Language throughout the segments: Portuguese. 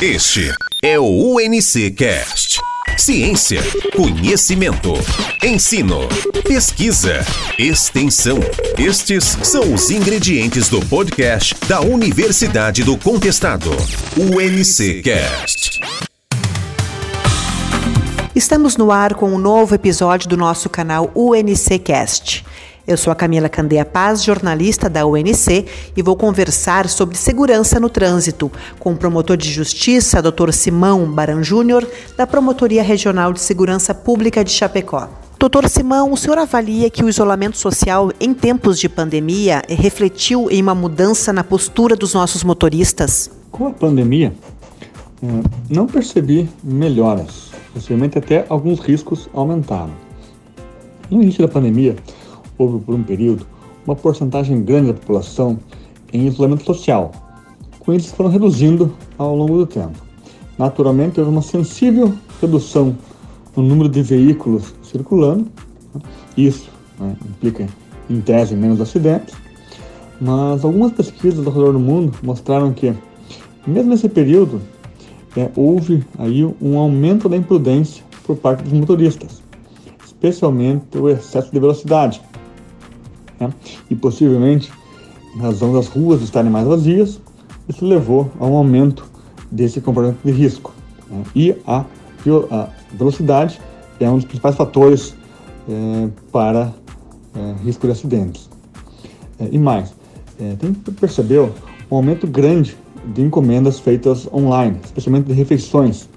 Este é o UNC Cast. Ciência, conhecimento, ensino, pesquisa, extensão. Estes são os ingredientes do podcast da Universidade do Contestado. UNC Cast. Estamos no ar com um novo episódio do nosso canal UNC Cast. Eu sou a Camila Candeia Paz, jornalista da UNC, e vou conversar sobre segurança no trânsito com o promotor de justiça, Dr. Simão Baran Júnior, da Promotoria Regional de Segurança Pública de Chapecó. Doutor Simão, o senhor avalia que o isolamento social em tempos de pandemia refletiu em uma mudança na postura dos nossos motoristas? Com a pandemia, eh, não percebi melhoras, possivelmente até alguns riscos aumentaram. No início da pandemia, houve por um período uma porcentagem grande da população em isolamento social. Com isso, foram reduzindo ao longo do tempo. Naturalmente, houve uma sensível redução no número de veículos circulando. Isso né, implica, em tese, menos acidentes. Mas algumas pesquisas ao redor do mundo mostraram que, mesmo nesse período, é, houve aí um aumento da imprudência por parte dos motoristas, especialmente o excesso de velocidade, né? E possivelmente, em razão das ruas estarem mais vazias, isso levou a um aumento desse comportamento de risco. Né? E a, a, velocidade é um dos principais fatores é, para é, risco de acidentes. É, e mais, tem que perceber um aumento grande de encomendas feitas online, especialmente de refeições,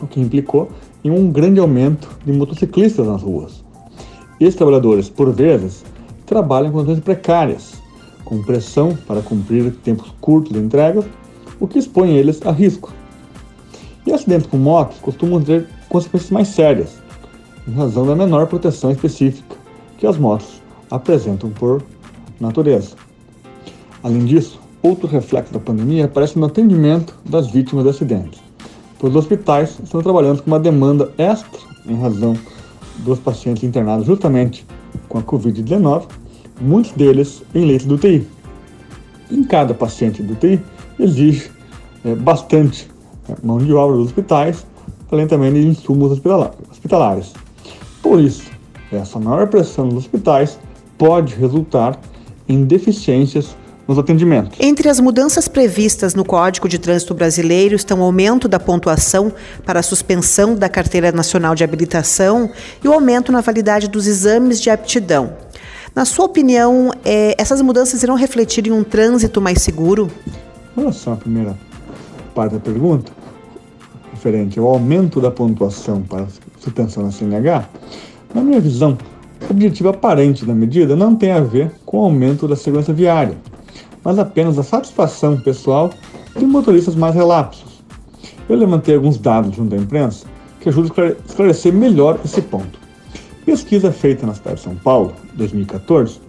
o que implicou em um grande aumento de motociclistas nas ruas. Esses trabalhadores, por vezes, trabalham em condições precárias, com pressão para cumprir tempos curtos de entrega, o que expõe eles a risco. E acidentes com motos costumam ter consequências mais sérias, em razão da menor proteção específica que as motos apresentam por natureza. Além disso, outro reflexo da pandemia aparece no atendimento das vítimas de acidentes, pois os hospitais estão trabalhando com uma demanda extra em razão dos pacientes internados justamente com a Covid-19 muitos deles em leitos do UTI. Em cada paciente do UTI exige é, bastante é, mão de obra dos hospitais, além também de insumos hospitalares. Por isso, essa maior pressão nos hospitais pode resultar em deficiências nos atendimentos. Entre as mudanças previstas no Código de Trânsito Brasileiro estão o aumento da pontuação para a suspensão da Carteira Nacional de Habilitação e o aumento na validade dos exames de aptidão. Na sua opinião, é, essas mudanças irão refletir em um trânsito mais seguro? Em relação à primeira parte da pergunta, referente ao aumento da pontuação para suspensão na CNH, na minha visão, o objetivo aparente da medida não tem a ver com o aumento da segurança viária, mas apenas a satisfação pessoal de motoristas mais relapsos. Eu levantei alguns dados junto à imprensa que ajudam a esclarecer melhor esse ponto. Pesquisa feita na cidade de São Paulo, 2014,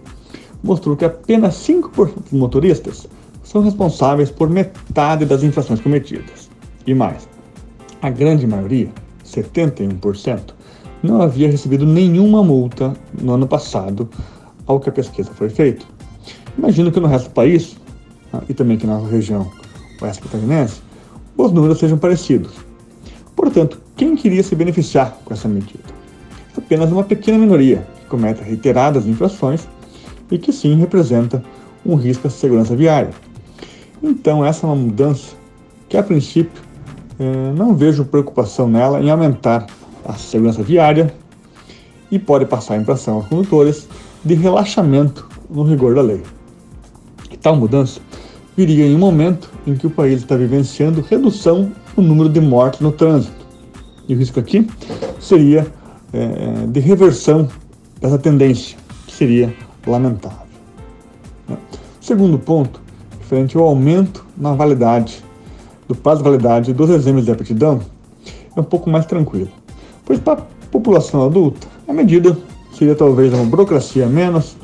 mostrou que apenas 5% dos motoristas são responsáveis por metade das infrações cometidas. E mais, a grande maioria, 71%, não havia recebido nenhuma multa no ano passado ao que a pesquisa foi feita. Imagino que no resto do país, ah, e também aqui na região oeste catarinense, os números sejam parecidos. Portanto, quem queria se beneficiar com essa medida? Apenas uma pequena minoria que comete reiteradas infrações e que sim representa um risco à segurança viária. Então, essa é uma mudança que, a princípio, eh, não vejo preocupação nela em aumentar a segurança viária e pode passar a impressão aos condutores de relaxamento no rigor da lei. Tal mudança viria em um momento em que o país está vivenciando redução no número de mortes no trânsito. E o risco aqui seria é, de reversão dessa tendência, que seria lamentável. Né? Segundo ponto, referente ao aumento na validade, do prazo de validade dos exames de aptidão, é um pouco mais tranquilo. Pois para a população adulta, a medida seria talvez uma burocracia menos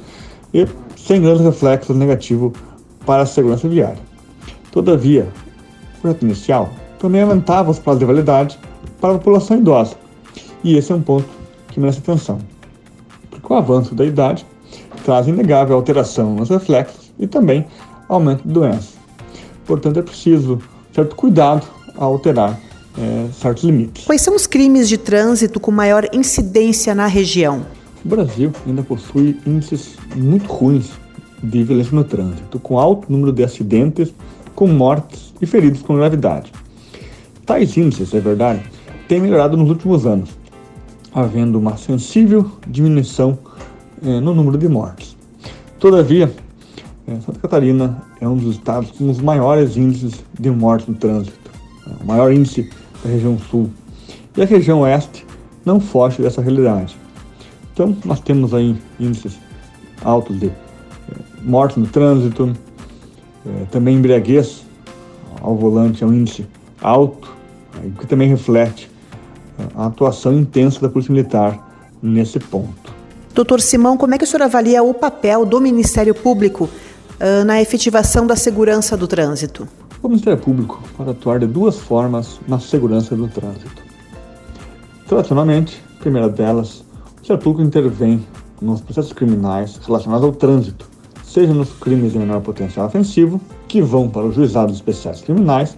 e sem grandes reflexos negativos para a segurança viária. Todavia, o projeto inicial também aumentava os prazos de validade para a população idosa, e esse é um ponto que merece atenção, porque o avanço da idade traz inegável alteração nos reflexos e também aumento de doenças. Portanto, é preciso certo cuidado a alterar é, certos limites. Quais são os crimes de trânsito com maior incidência na região? O Brasil ainda possui índices muito ruins de violência no trânsito, com alto número de acidentes, com mortes e feridos com gravidade. Tais índices, é verdade, têm melhorado nos últimos anos, havendo uma sensível diminuição eh, no número de mortes. Todavia, eh, Santa Catarina é um dos estados com os maiores índices de mortes no trânsito, o maior índice da região sul. E a região oeste não foge dessa realidade. Então, nós temos aí índices altos de mortes no trânsito, também embriaguez ao volante é um índice alto, que também reflete a atuação intensa da Polícia Militar nesse ponto. Doutor Simão, como é que o senhor avalia o papel do Ministério Público uh, na efetivação da segurança do trânsito? O Ministério Público pode atuar de duas formas na segurança do trânsito. Tradicionalmente, a primeira delas, o Ministério Público intervém nos processos criminais relacionados ao trânsito, seja nos crimes de menor potencial ofensivo, que vão para os juizados especiais criminais,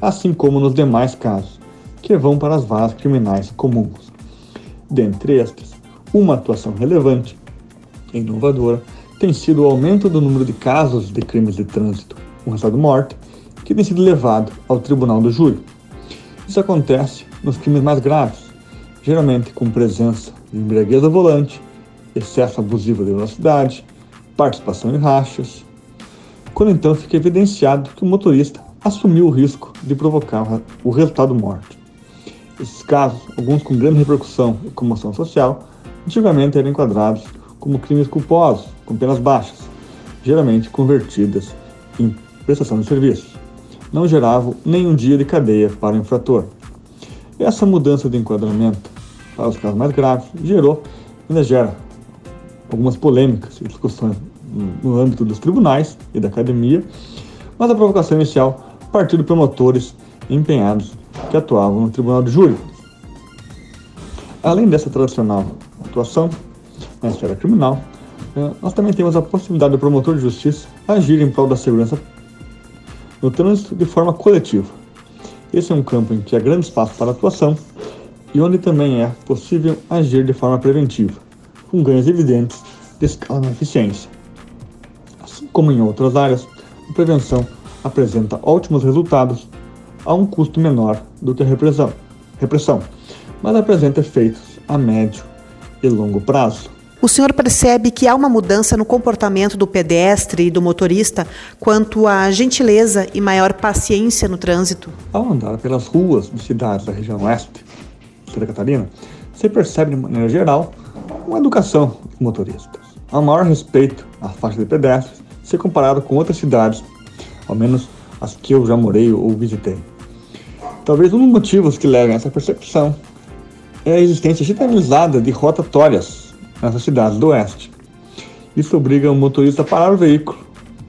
assim como nos demais casos, que vão para as varas criminais comuns. Dentre estes, uma atuação relevante e inovadora tem sido o aumento do número de casos de crimes de trânsito com resultado morte que tem sido levado ao tribunal do júri. Isso acontece nos crimes mais graves, geralmente com presença de embriaguez ao volante, excesso abusivo de velocidade, participação em rachas, quando então fica evidenciado que o motorista assumiu o risco de provocar o resultado morte. Esses casos, alguns com grande repercussão e comoção social, antigamente eram enquadrados como crimes culposos, com penas baixas, geralmente convertidas em prestação de serviços. Não geravam nenhum dia de cadeia para o infrator. Essa mudança de enquadramento para os casos mais graves gerou, ainda gera algumas polêmicas e discussões no âmbito dos tribunais e da academia, mas a provocação inicial partiu de promotores empenhados que atuavam no tribunal de júri. Além dessa tradicional atuação na esfera criminal, eh, nós também temos a possibilidade do promotor de justiça agir em prol da segurança no trânsito de forma coletiva. Esse é um campo em que há grande espaço para atuação e onde também é possível agir de forma preventiva com ganhos evidentes de escala na eficiência. Assim como em outras áreas, a prevenção apresenta ótimos resultados a um custo menor do que a repressão, repressão mas apresenta efeitos a médio e longo prazo. O senhor percebe que há uma mudança no comportamento do pedestre e do motorista quanto à gentileza e maior paciência no trânsito? Ao andar pelas ruas de cidades da região oeste de Santa Catarina, você percebe de maneira geral uma educação dos motoristas. Há maior respeito à faixa de pedestres se comparado com outras cidades, ao menos as que eu já morei ou visitei. Talvez um dos motivos que levem a essa percepção é a existência generalizada de rotatórias nessas cidades do oeste. Isso obriga o motorista a parar o veículo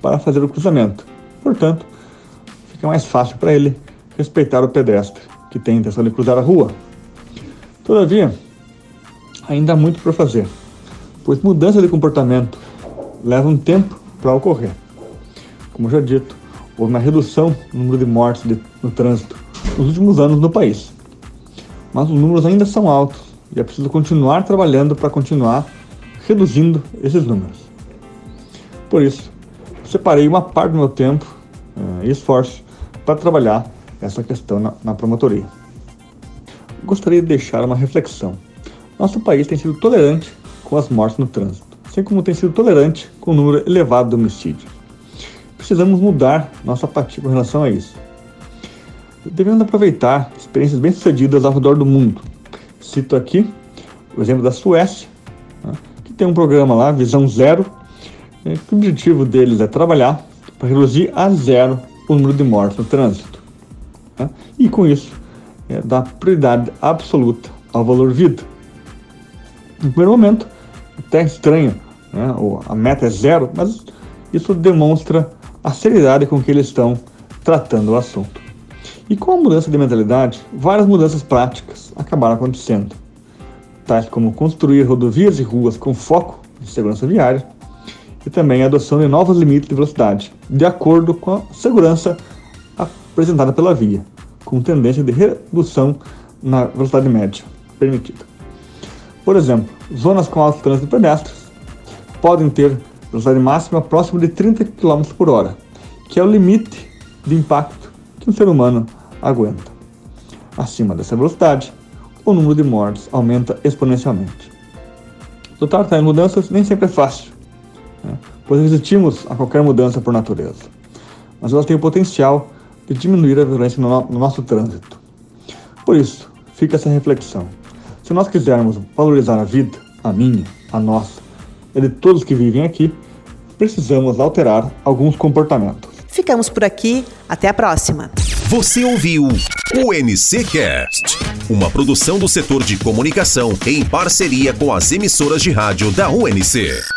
para fazer o cruzamento. Portanto, fica mais fácil para ele respeitar o pedestre que tem a intenção de cruzar a rua. Todavia, ainda há muito para fazer, pois mudança de comportamento leva um tempo para ocorrer. Como já dito, houve uma redução no número de mortes de, no trânsito nos últimos anos no país. Mas os números ainda são altos e é preciso continuar trabalhando para continuar reduzindo esses números. Por isso, separei uma parte do meu tempo eh, e esforço para trabalhar essa questão na, na promotoria. Gostaria de deixar uma reflexão nosso país tem sido tolerante com as mortes no trânsito, assim como tem sido tolerante com o número elevado de homicídios. Precisamos mudar nossa apatia com relação a isso. Devemos aproveitar experiências bem-sucedidas ao redor do mundo. Cito aqui o exemplo da Suécia, né, que tem um programa lá, Visão Zero, é, que o objetivo deles é trabalhar para reduzir a zero o número de mortes no trânsito. Né, e com isso, é, dar prioridade absoluta ao valor vida no primeiro momento, até estranho, né? a meta é zero, mas isso demonstra a seriedade com que eles estão tratando o assunto. E com a mudança de mentalidade, várias mudanças práticas acabaram acontecendo, tais como construir rodovias e ruas com foco em segurança viária e também a adoção de novos limites de velocidade, de acordo com a segurança apresentada pela via, com tendência de redução na velocidade média permitida. Por exemplo, zonas com alto trânsito de pedestres podem ter velocidade máxima próxima de 30 km por hora, que é o limite de impacto que um ser humano aguenta. Acima dessa velocidade, o número de mortes aumenta exponencialmente. Lutar contra mudanças nem sempre é fácil, né? pois resistimos a qualquer mudança por natureza, mas elas têm o potencial de diminuir a violência no, no nosso trânsito. Por isso, fica essa reflexão. Se nós quisermos valorizar a vida, a minha, a nossa, e de todos que vivem aqui, precisamos alterar alguns comportamentos. Ficamos por aqui, até a próxima. Você ouviu o NCcast, uma produção do setor de comunicação em parceria com as emissoras de rádio da UNC.